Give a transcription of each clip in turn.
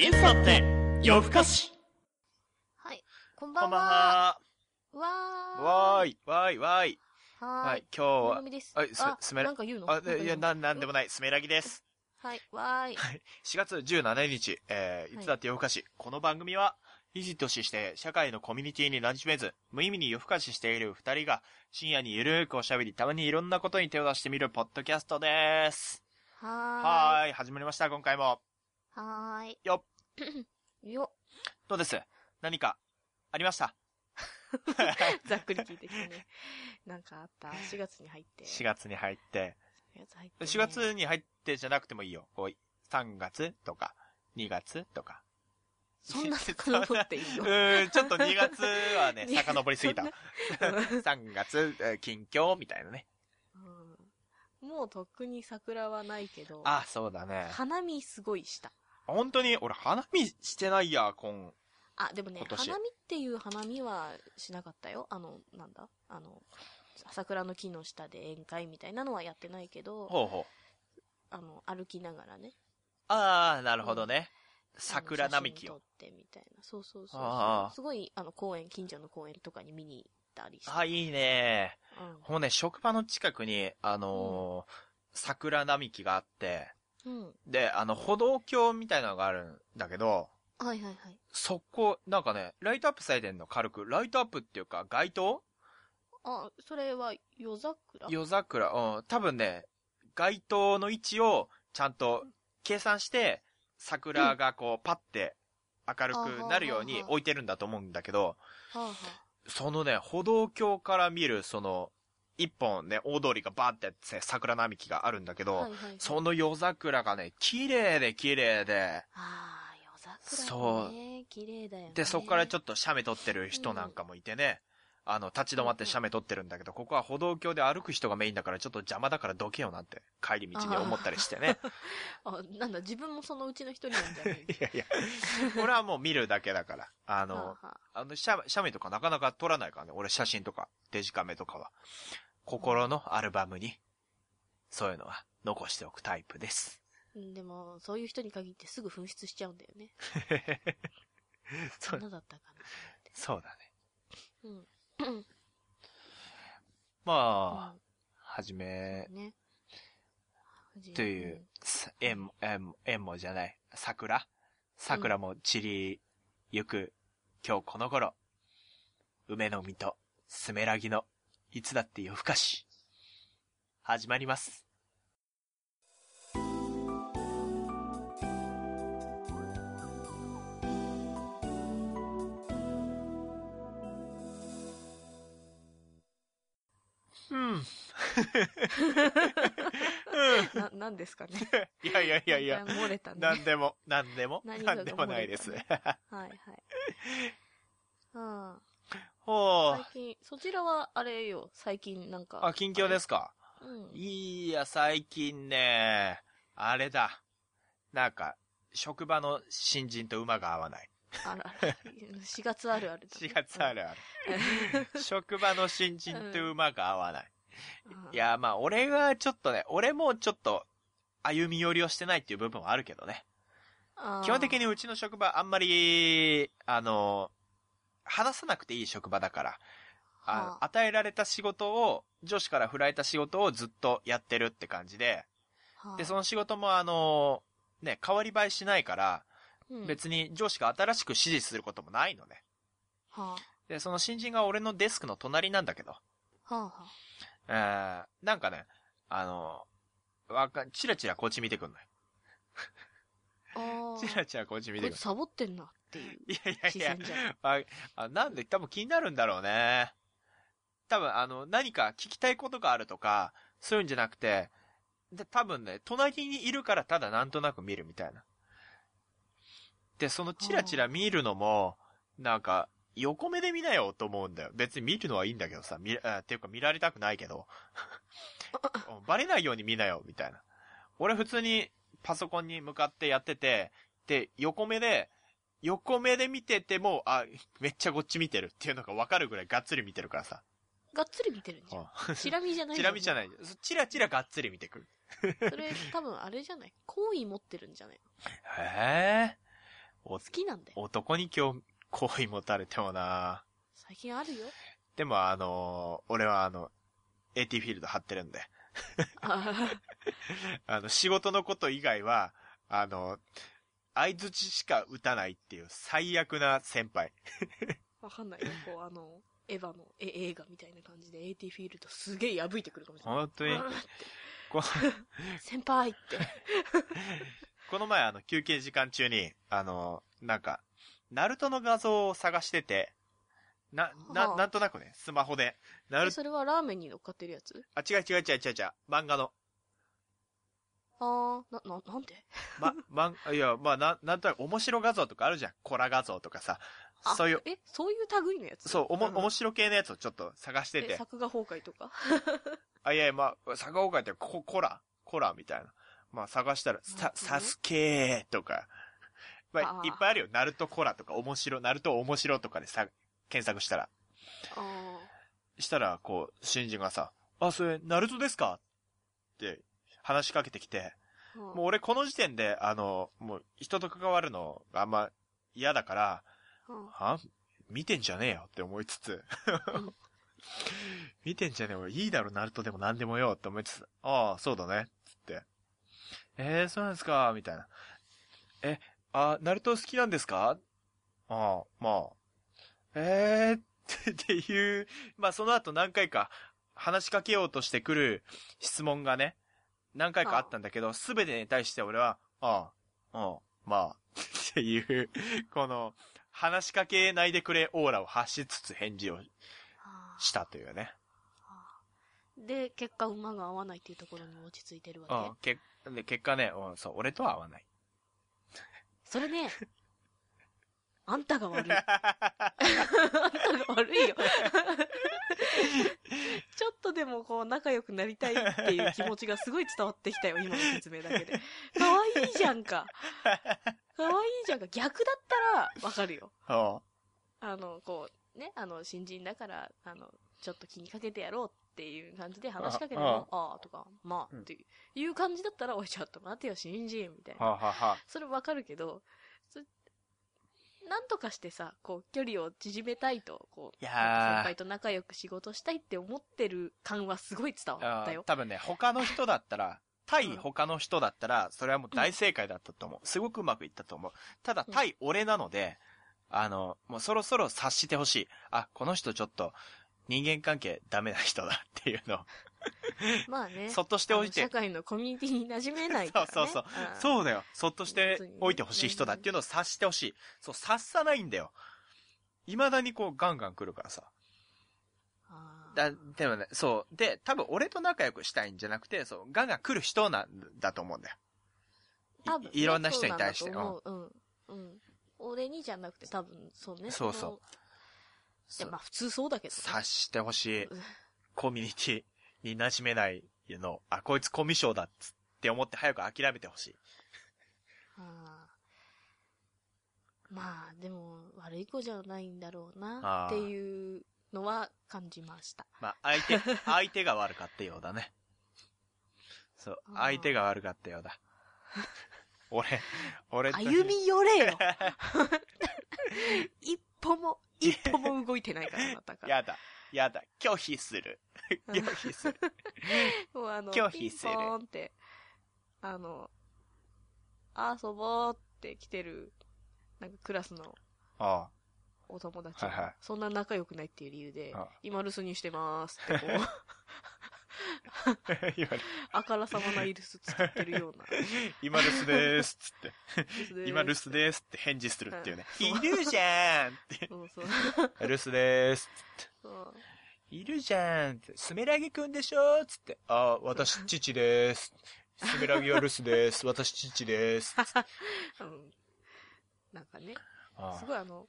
いつだって夜更かしはい。こんばこんばんんは。は。わー。わーい、わーい、わーい。はーい。はい、今日はのみ、です。はいすあ、すめらなんか言うの？あ、でいや、なん、なんでもない。ない、すめらぎです。はい。わーい。4月17日、えー、いつだって夜更かし。この番組は、いじとしして、社会のコミュニティに馴染めず、無意味に夜更かししている二人が、深夜にゆるーくおしゃべり、たまにいろんなことに手を出してみるポッドキャストです。ははーい、始まりました、今回も。はーい。よ よ。どうです？何か、ありました？ざっくり聞いてきてね。なんかあった？4月に入って。?4 月に入って。4月入って、ね。4月に入ってじゃなくてもいいよ。こう、3月とか、2月とか。そんな遡っていいの？うーん、ちょっと2月はね、に遡りすぎた。そん3月、えー近況みたいなね。うんもうとっくに桜はないけど、あ、そうだね。花見すごいした。本当に、俺花見してないや、今。あ、でもね花見っていう花見はしなかったよ。あの、なんだ？あの、桜の木の下で宴会みたいなのはやってないけど、ほうほう。あの、歩きながらね。あー、なるほどね。桜あの並木を。写真撮ってみたいな。そうそうそうああそう。すごい、あの、公園、近所の公園とかに見に行ったりして。あ、いいね。うもうね、職場の近くに、あのー桜並木があって、ん。うん。で、あの、歩道橋みたいなのがあるんだけど、はいはいはい。そこ、なんかね、ライトアップされてんの軽く。ライトアップっていうか、街灯？あ、それは夜桜？夜桜、うん。多分ね、街灯の位置をちゃんと計算して、桜がこう、パッて明るくなるように置いてるんだと思うんだけど、はあはそのね、歩道橋から見る、その、一本ね、大通りがバーってやって桜並木があるんだけあ。ど、はいはいはい。その夜桜がね、綺麗で綺麗で、ああ、夜桜そうね。綺麗だよね。で、そこからちょっっと写メ撮ってる人なんかもいてね、あの、立ち止まって写メ撮ってるんだけど、ここは歩道橋で歩く人がメインだからちょっと邪魔だからどけよなって、帰り道に思ったりしてね。あ、なんだ、自分もそのうちの一人なんじゃない？いやいや、俺はもう見るだけだから。あはの、あはああの、写写メとかなかなか撮らないからね。俺写真とか、デジカメとかは。心のアルバムに、そういうのは残しておくタイプです。うんでも、そういう人に限ってすぐ紛失しちゃうんだよね。そそんなだったかそうだね。な。うん。まあ、はじめうん、ね。という、さ縁も、縁も、縁もじゃない、桜桜も散りゆく、今日この頃、梅の実と、スメラギの、いつだって夜更かし、始まります。うん。な、なんですかね。いやいやいやいや、漏れたね。なんでも、なんでも、何でもないです。はいはい。あ ほう。あ最近、そちらはあれよ、最近なんか。あ、近況ですか？うん。いや、最近ね、あれだ。なんか、職場の新人と馬が合わない。あら、4月あるあるだね。4月あるある。職場の新人と馬が合わない。うん。いや、まあ、俺がちょっとね、俺もちょっと、歩み寄りをしてないっていう部分はあるけどね。基本的にうちの職場あんまり、あの、話さなくていい職場だから、あはあ。与えられた仕事を、上司から振られた仕事をずっとやってるって感じで、はあ。で、その仕事もあの、ね、変わり映えしないから、うん。別に上司が新しく指示することもないのね。はで、その新人が俺のデスクの隣なんだけど、えー、なんかね、あの、わか、チラチラこっち見てくんのよ。あ。ああ。チラチラこっち見てくんこいつサボってんなっていう。いやいやいやああなんで多分気になるんだろうね。多分あの、何か聞きたいことがあるとか、そういうんじゃなくて、で、多分ね、隣にいるからただなんとなく見るみたいな。で、そのチラチラ見るのも、なんか、横目で見なよと思うんだよ。別に見るのはいいんだけどさ、見、あっていうか見られたくないけど。うんバレないように見なよ、みたいな。俺普通にパソコンに向かってやってて、で、横目で、横目で見てても、あ、めっちゃこっち見てるっていうのがわかるぐらいがっつり見てるからさ。がっつり見てるんじゃん。チラ見じゃない。チラ見じゃないい。チラチラがっつり見てくる。それ多分あれじゃない？好意持ってるんじゃないへえ。お好きなんだよ。男に今日、好意持たれてもな最近あるよ。でもあのー俺はあの、AT フィールド張ってるんで。あ あの、仕事のこと以外は、あの、相づちしか打たないっていう最悪な先輩。わかんないよ。こう、あの、エヴァのえ映画みたいな感じで AT フィールドすげえ破いてくるかもしれない。本当に 先輩って。この前あの、休憩時間中に、あの、なんか、ナルトの画像を探してて、な、な、はあなんとなくね、スマホで。ナえ、ルそれはラーメンに乗っかってるやつ？あ、違う違う違う違う違う、漫画の。あー、な、な、なんで？ま、まん、いや、まあ、な、なんとなく面白画像とかあるじゃん。コラ画像とかさ。あそういう、え、そういう類のやつ？そう、おも、ん面白系のやつをちょっと探してえ、て。作画崩壊とか？あ、いやいや、まあ、坂岡ってコ、コラコラみたいな。まあ、探したら、さ、サスケーとか。まあ、いっぱいあるよ。ナルトコラとか、面白、ナルト面白とかでさ、検索したら。あしたら、こう、新人がさ、あ、それ、ナルトですか？って話しかけてきて、ーうんもう俺この時点で、あの、もう人と関わるのがあんま嫌だから、うんは？見てんじゃねえよって思いつつうん、見てんじゃねえよ。いいだろ、ナルトでも何でもよって思いつつ、ああ、そうだね。つって。えー、そうなんですか？みたいな。え、あ、ナルト好きなんですかああ、まあ。えー、っていう、まあその後何回か話しかけようとしてくる質問がね、何回かあったんだけど、すべてに対して俺は、ああ、うん、まあ、っていう、この、話しかけないでくれオーラを発しつつ返事をしたというね。で、結果馬が合わないっていうところに落ち着いてるわうん、けで結果ね、うん、そう、俺とは合わない。け。それね、あんたが悪い。あんたが悪いよ。ちょっとでもこう仲良くなりたいっていう気持ちがすごい伝わってきたよ、今の説明だけで。可愛いじゃんか。可愛いじゃんか。逆だったらわかるよ。うんあの、こう、ね、あの、新人だから、あの、ちょっと気にかけてやろうっていう感じで話しかけても、ああとか、まあ、っていう感じだったら、おい、ちょっと待てよ、新人、みたいな。それわかるけど、そなんとかしてさ、こう、距離を縮めたいと、こう、いやー先輩と仲良く仕事したいって思ってる感はすごい伝わったよ。多分ね、他の人だったら、対他の人だったら、それはもう大正解だったと思う。すごくうまくいったと思う。ただ、うん対俺なので、あの、もうそろそろ察してほしい。あ、この人ちょっと、人間関係ダメな人だっていうのを、まあね。そっとしておいて社。会のコミュニティに馴染めないから、ね。そうそううんそうだよ。そっとしておいてほしい人だっていうのを察してほしい。そう、察さないんだよ。未だにこうガンガン来るからさ。だ、でもね、そう。で、多分俺と仲良くしたいんじゃなくて、そう、ガンガン来る人なんだと思うんだよ。多分ねいいろんな人に対して。そうう。うん。うん。俺にじゃなくて多分、そうね。そうそういや、まあ普通そうだけどね。察してほしいうん。コミュニティに馴染めないの。あ、こいつコミュ障だっつって思って早く諦めてほしい。あーまあ、でも、悪い子じゃないんだろうな、っていうのは感じました。まあ、相手、相手が悪かったようだね。そう、相手が悪かったようだ。俺、俺と歩み寄れよ 一歩も、一歩も動いてないから、あなたから。やだ、やだ、拒否する。拒否する。もうあの、拒否する。ピンポーンって、あの、遊ぼうって来てる、なんかクラスのあお友達。が、はいはい。そんな仲良くないっていう理由でああ、今留守にしてますってこう、あ。言われあからさまなイルス作ってるような。今留守でーす、つって。留今留守でーすって返事するっていうね。うんいるじゃんって。そうそう。留守でーす、つって。いるじゃんって。スメラギくんでしょつって。あ、私、父でーす。スメラギは留守です。私、父です。うんなんかね、あすごいあの、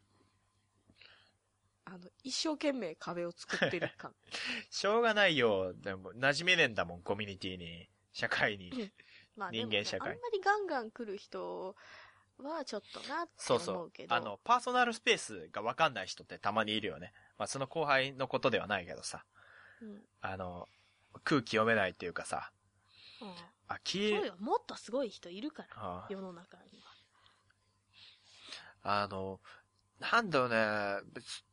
あの、一生懸命壁を作ってる感。しょうがないよ。でも、馴染めねえんだもん、コミュニティに。社会に。まあ人間社会あんまりガンガン来る人はちょっとなってそうそう思うけ。ど。あの、パーソナルスペースがわかんない人ってたまにいるよね。まあ、その後輩のことではないけどさ。うん、あの、空気読めないっていうかさ。うんあ、きそうよ。もっとすごい人いるから、あ世の中には。あの、なんだろうね、別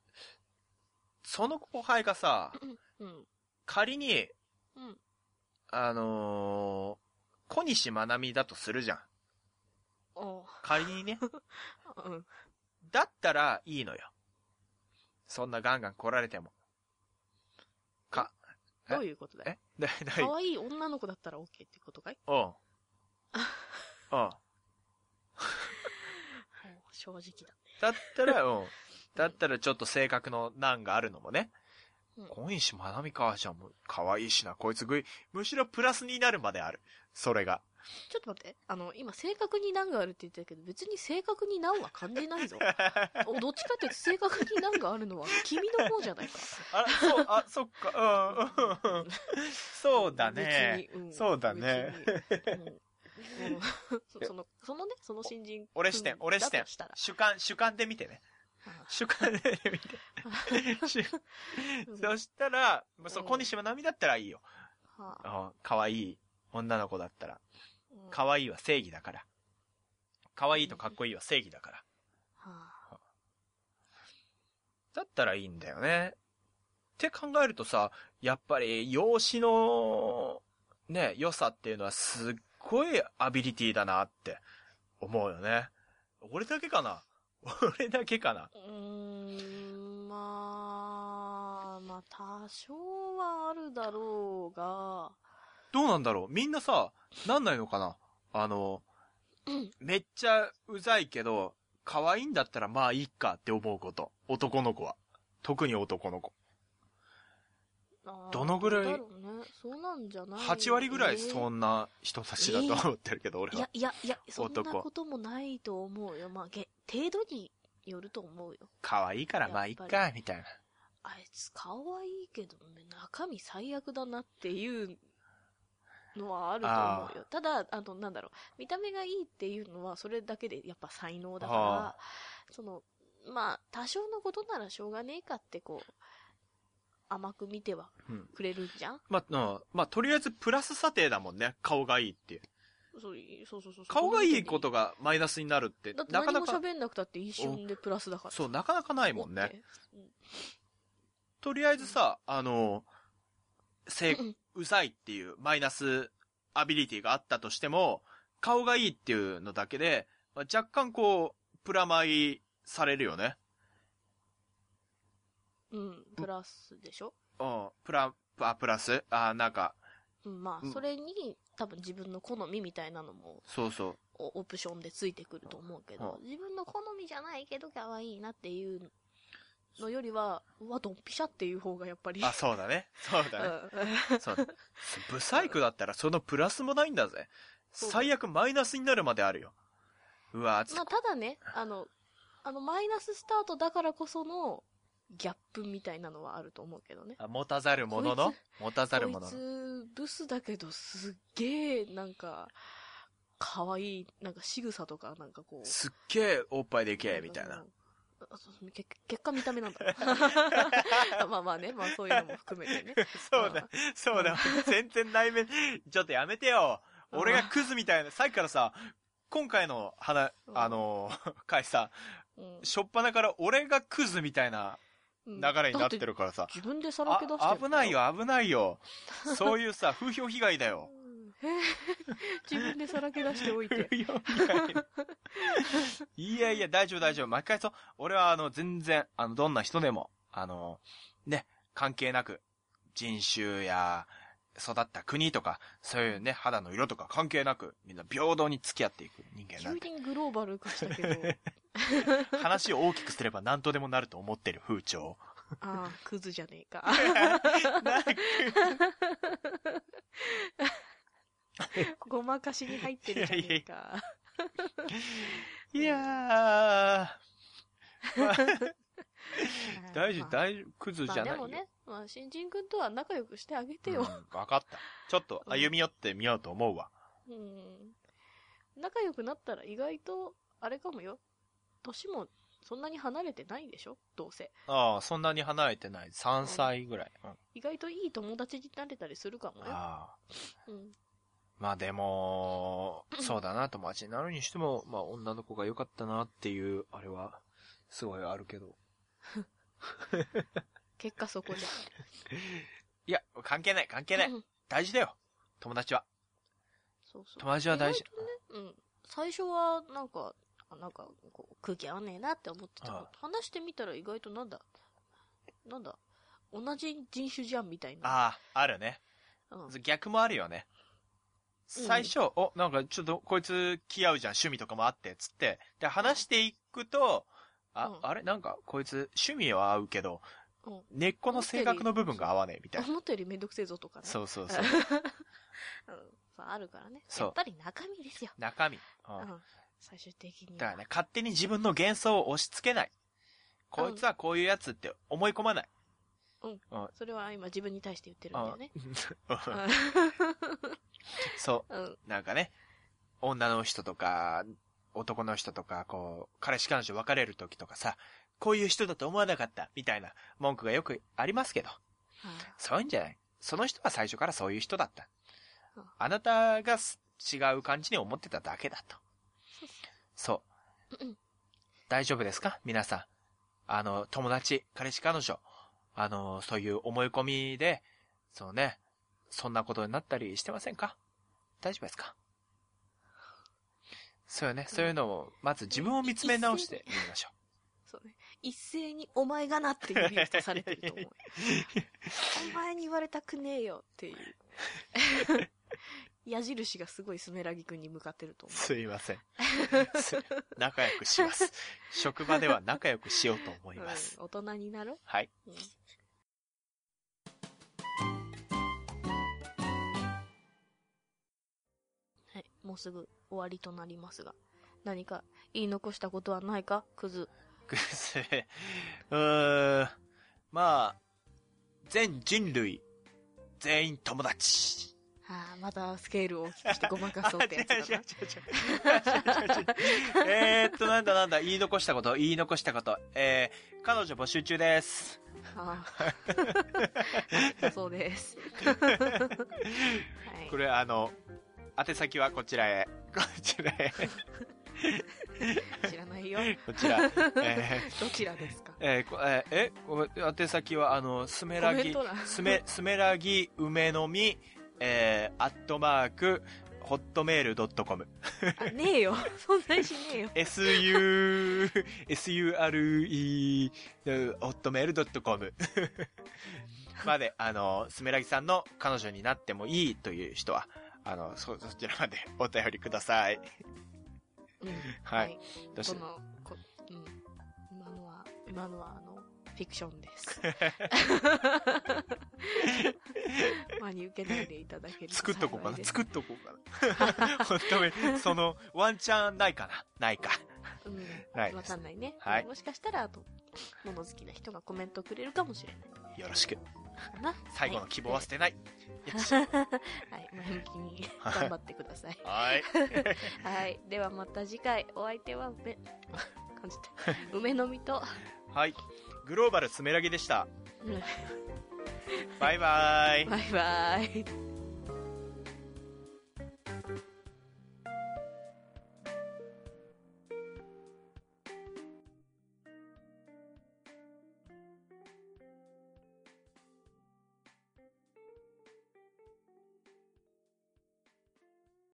その後輩がさ、うん。仮に、うん。あのー小西まなみだとするじゃん。仮にね。うん。だったらいいのよ。そんなガンガン来られても。か、え？どういうことだよ。え？だ、だ、可愛い女の子だったら OK ってことかい？うん。うん。正直だ。だったら、うん。だったらちょっと性格の難があるのもね。うん小西まなみか、じゃあもう、可愛いしな、こいつぐい、むしろプラスになるまである。それが。ちょっと待って。あの、今、正確に難があるって言ってたけど、別に正確に難は感じないぞ。おどっちかっていうと、正確に難があるのは、君の方じゃないか。あら、そう、あ、そっか、うん、うん、うん。そうだね。別にんそうだね。そその、そのね、その新人。俺視点、俺視点。主観、主観で見てね。主観で見て。そしたら、そう、うん小西まなみだったらいいよ。可愛い女の子だったら。うん可愛いは正義だから。可愛いとかっこいいは正義だから。はあだったらいいんだよね。って考えるとさ、やっぱり、容姿の、ね、良さっていうのはすっごいアビリティだなって思うよね。俺だけかな 俺だけかなうーん、まあ、まあ、多少はあるだろうが、どうなんだろうみんなさ、なんないのかなあの、うんめっちゃうざいけど、可愛いんだったらまあいいかって思うこと。男の子は。特に男の子。どのぐらい。そうなんじゃない？8割ぐらいそんんな人たちだと思ってるけど、俺いやは。、いや、いや、そんな男こともないと思うよ。まあ、げ程度によると思うよ。可愛いからまあいっか、みたいな。あいつ可愛いけど、ね、中身最悪だなっていうのはあると思うよ。ただ、あの、なんだろう、見た目がいいっていうのは、それだけでやっぱ才能だかあら、その、まあ、多少のことならしょうがねえかって、こう、甘く見てはうん。くれるんじゃん？まあ、うんまあ、とりあえずプラス査定だもんね。顔がいいっていう。そうそうそうそう。顔がいいことがマイナスになるって、だってなかなか、何も喋んなくたって一瞬でプラスだから。そう、なかなかないもんね。うんとりあえずさ、あの、せうざいっていうマイナスアビリティがあったとしても、顔がいいっていうのだけで、まあ若干こう、プラマイされるよね。うん、プラスでしょ？うん、プラ、あ、プラス？あ、なんか、うん、まあ、うんそれに多分自分の好みみたいなのもそうそう。オオプションでついてくると思うけど、う自分の好みじゃないけど可愛いなっていうのよりは、うわ、ドンピシャっていう方がやっぱり。あ、そうだね。そうだね。うんそう。ブサイクだったらそのプラスもないんだぜ。最悪マイナスになるまであるよ。うわ、つまあ、ただね、あの、あの、マイナススタートだからこその、ギャップみたいなのはあると思うけどね。あ持たざるものの？こい持たざるこいものの？つ、ブスだけど、すっげえ、なんか、可愛い、なんか仕草とか、なんかこう。すっげえおっぱいでけえ、みたいな。。あそうけ結果見た目なんだ。まあまあね、まあそういうのも含めてね。そうだ、そうだ。全然内面、ちょっとやめてよ。うん俺がクズみたいな、さっきからさ、今回の話、うんあの、回さ、うんしょっぱなから俺がクズみたいなうん流れになってだるからさ。自分でさらあけ出してる危ない。よ、危ないよ。そういうさ、風評被害だよ。自分でさらけ出しておいて。いやいや、大丈夫大丈夫。毎回そう、俺はあの、全然、あの、どんな人でも、あの、ね、関係なく、人種や、育った国とか、そういうね、肌の色とか関係なく、みんな平等に付き合っていく人間なんで。急にグローバル化したけど、話を大きくすれば何とでもなると思ってる風潮。ああ、クズじゃねえか。ごまかしに入ってるじゃねえか。いやー、ま あ大丈夫、大丈夫、クズまじゃないよ。あでもね、まあ、新人君とは仲良くしてあげてうんよ。わかった。ちょっと歩み寄ってみようと思うわ。うん。仲良くなったら意外と、あれかもよ。年もそんなに離れてないでしょ？どうせ。ああ、そんなに離れてない。3歳ぐらい。うん意外といい友達になれたりするかもよ。ああ。うん。まあでも、そうだな、友達になるにしても、まあ女の子が良かったなっていう、あれは、すごいあるけど。結果そこじゃ いや、関係ない、関係ない。うん大事だよ。友達は。そうそう。友達は大事ね、うん。最初は、なんか、あなんか、こう、空気合わねえなって思ってたあ話してみたら意外となんだ、なんだ、同じ人種じゃんみたいな。ああ、あるね。うん。逆もあるよね。うん最初、お、なんかちょっとこいつ気合うじゃん、趣味とかもあって、つって。で、話していくと、あ、うんあれ？なんかこいつ趣味は合うけど、うん根っこの性格の部分が合わねえ、みたいな。思ったよりめんどくせえぞとかね。そうそうそう。うん。あるからね。そうやっぱり中身ですよ。中身。ううんん。最終的には。だからね、勝手に自分の幻想を押し付けない。こいつはこういうやつって思い込まない。うんうん。それは今自分に対して言ってるんだよね。うんそうん。うん。う。なんかね、女の人とか、男の人とか、こう、彼氏彼女別れる時とかさ、こういう人だと思わなかった、みたいな文句がよくありますけど、そういうんじゃない。その人は最初からそういう人だったうん。あなたがす違う感じに思ってただけだと。そううん。大丈夫ですか？皆さん。あの、友達、彼氏彼女、あの、そういう思い込みで、そうね、そんなことになったりしてませんか？大丈夫ですか？そうよね。そういうのを、まず自分を見つめ直してみましょそうね。一斉にお前がなっていう指とされてると思う。お前に言われたくねえよっていう。矢印がすごいスメラギ君に向かってるとう。思すいません。す 仲良くします。職場では仲良くしようと思う。います。うん、大人になろう。はい。うんはい、もうすぐ終わりとなりますが、何か言い残したことはないか？クズ。くせえ。うーん。まあ、全人類、全員友達。はあ、またスケールを大きくしてごまかそうってやつだな。えーっと、なんだなんだ、言い残したこと、言い残したこと。えー、彼女募集中です。ああそうです。はい。これ、あの、宛先はこちらへ。こちらへ。知らないよ。こちら。えーどちらですか？えーこえーえこ宛先は、あの、スメラギスメ、スメラギ梅の実、えー、アットマーク、ホットメールドットコム。あ、ねえよ。存在しねえよ。su, sure, ホットメールドットコム。まで、あの、スメラギさんの彼女になってもいいという人は、あの、そ、そちらまでお便りください。うん。はい。どうしこの、こうん。今のは、今のはあの、フィクションです。真に受けないでいただけると作っとこうかな。作っとこうかな。ホットメール、その、ワンチャンないかなないか。うん。ないわかんないね。はいもしかしたら、あと、物好きな人がコメントくれるかもしれない。よろしく。最後の希望は捨てない。はい。前向きに頑張ってください。はい。はい。ではまた次回、お相手は梅、感じた。梅の実と、はい。グローバルスメラギでした。うんバイバイ。バイバイ。